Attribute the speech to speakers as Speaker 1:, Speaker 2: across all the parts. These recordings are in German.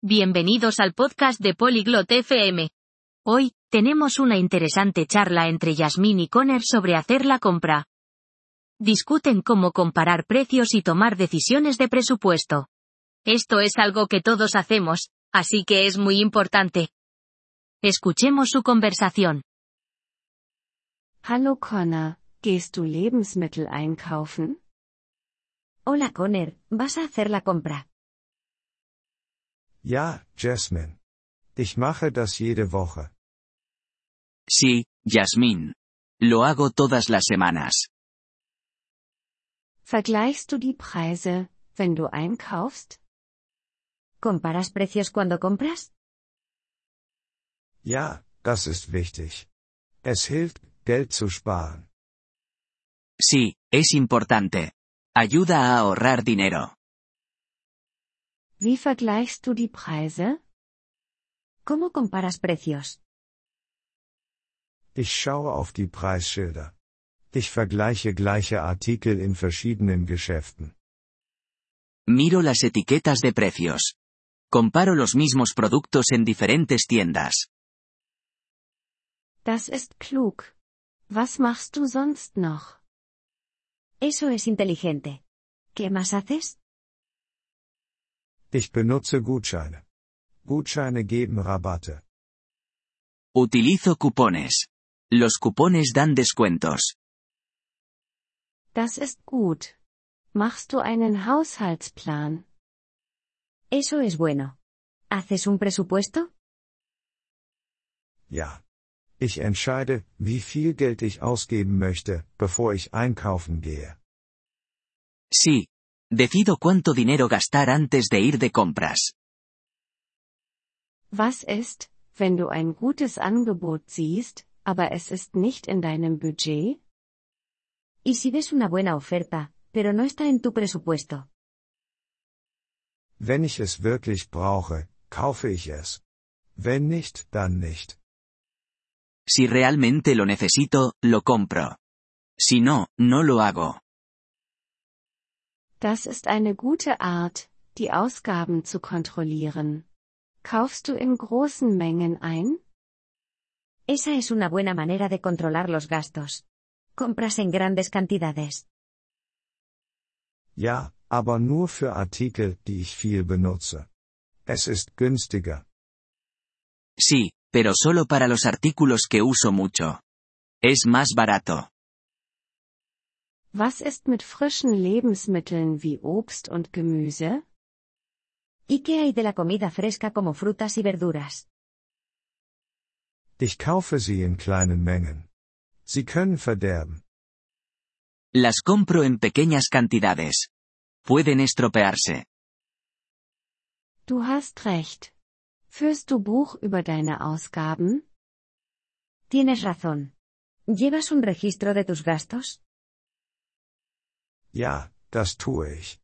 Speaker 1: Bienvenidos al podcast de Polyglot FM. Hoy, tenemos una interesante charla entre Yasmín y Conner sobre hacer la compra. Discuten cómo comparar precios y tomar decisiones de presupuesto. Esto es algo que todos hacemos, así que es muy importante. Escuchemos su conversación.
Speaker 2: Hallo Connor, gehst du Lebensmittel einkaufen?
Speaker 3: Hola Conner, ¿vas a hacer la compra?
Speaker 4: Ja, Jasmine. Ich mache das jede Woche.
Speaker 5: Sí, Yasmín. Lo hago todas las semanas.
Speaker 2: Vergleichst du die Preise, wenn du einkaufst?
Speaker 3: ¿Comparas precios cuando compras?
Speaker 4: Ja, das ist wichtig. Es hilft, Geld zu sparen.
Speaker 5: Sí, es importante. Ayuda a ahorrar dinero.
Speaker 2: Wie vergleichst du die Preise?
Speaker 3: ¿Cómo comparas precios?
Speaker 4: Ich schaue auf die Preisschilder. Ich vergleiche gleiche Artikel in verschiedenen Geschäften.
Speaker 5: Miro las etiquetas de precios. Comparo los mismos productos en diferentes tiendas.
Speaker 2: Das ist klug. Was machst du sonst noch?
Speaker 3: Eso es inteligente. ¿Qué más haces?
Speaker 4: Ich benutze Gutscheine. Gutscheine geben Rabatte.
Speaker 5: Utilizo cupones. Los cupones dan descuentos.
Speaker 2: Das ist gut. Machst du einen Haushaltsplan?
Speaker 3: Eso es bueno. ¿Haces un presupuesto?
Speaker 4: Ja. Ich entscheide, wie viel Geld ich ausgeben möchte, bevor ich einkaufen gehe.
Speaker 5: Sí. Decido cuánto dinero gastar antes de ir de compras.
Speaker 2: Was ist, wenn du ein gutes Angebot siehst, aber es ist nicht in deinem Budget?
Speaker 3: ¿Y si ves una buena oferta, pero no está en tu presupuesto?
Speaker 4: Wenn ich es wirklich brauche, kaufe ich es. Wenn nicht, dann nicht.
Speaker 5: Si realmente lo necesito, lo compro. Si no, no lo hago.
Speaker 2: Das ist eine gute Art, die Ausgaben zu kontrollieren. Kaufst du in großen Mengen ein?
Speaker 3: Esa es una buena manera de controlar los gastos. Compras en grandes cantidades.
Speaker 4: Ja, aber nur für Artikel, die ich viel benutze. Es ist günstiger.
Speaker 5: Sí, pero solo para los artículos que uso mucho. Es más barato.
Speaker 2: Was ist mit frischen Lebensmitteln wie Obst und Gemüse?
Speaker 3: ¿Y qué hay de la comida fresca como frutas y verduras?
Speaker 4: Ich kaufe sie in kleinen Mengen. Sie können verderben.
Speaker 5: Las compro en pequeñas cantidades. Pueden estropearse.
Speaker 2: Du hast recht. Führst du Buch über deine Ausgaben?
Speaker 3: Tienes razón. ¿Llevas un registro de tus gastos?
Speaker 4: Ja, das tue ich.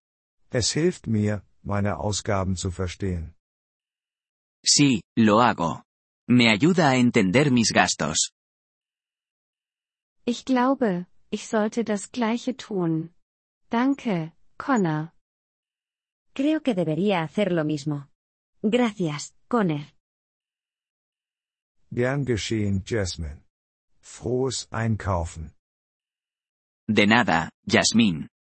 Speaker 4: Es hilft mir, meine Ausgaben zu verstehen.
Speaker 5: Sí, lo hago. Me ayuda a entender mis gastos.
Speaker 2: Ich glaube, ich sollte das gleiche tun. Danke, Connor.
Speaker 3: Creo que debería hacer lo mismo. Gracias, Conner.
Speaker 4: Gern geschehen, Jasmine. Frohes Einkaufen.
Speaker 5: De nada, Yasmín.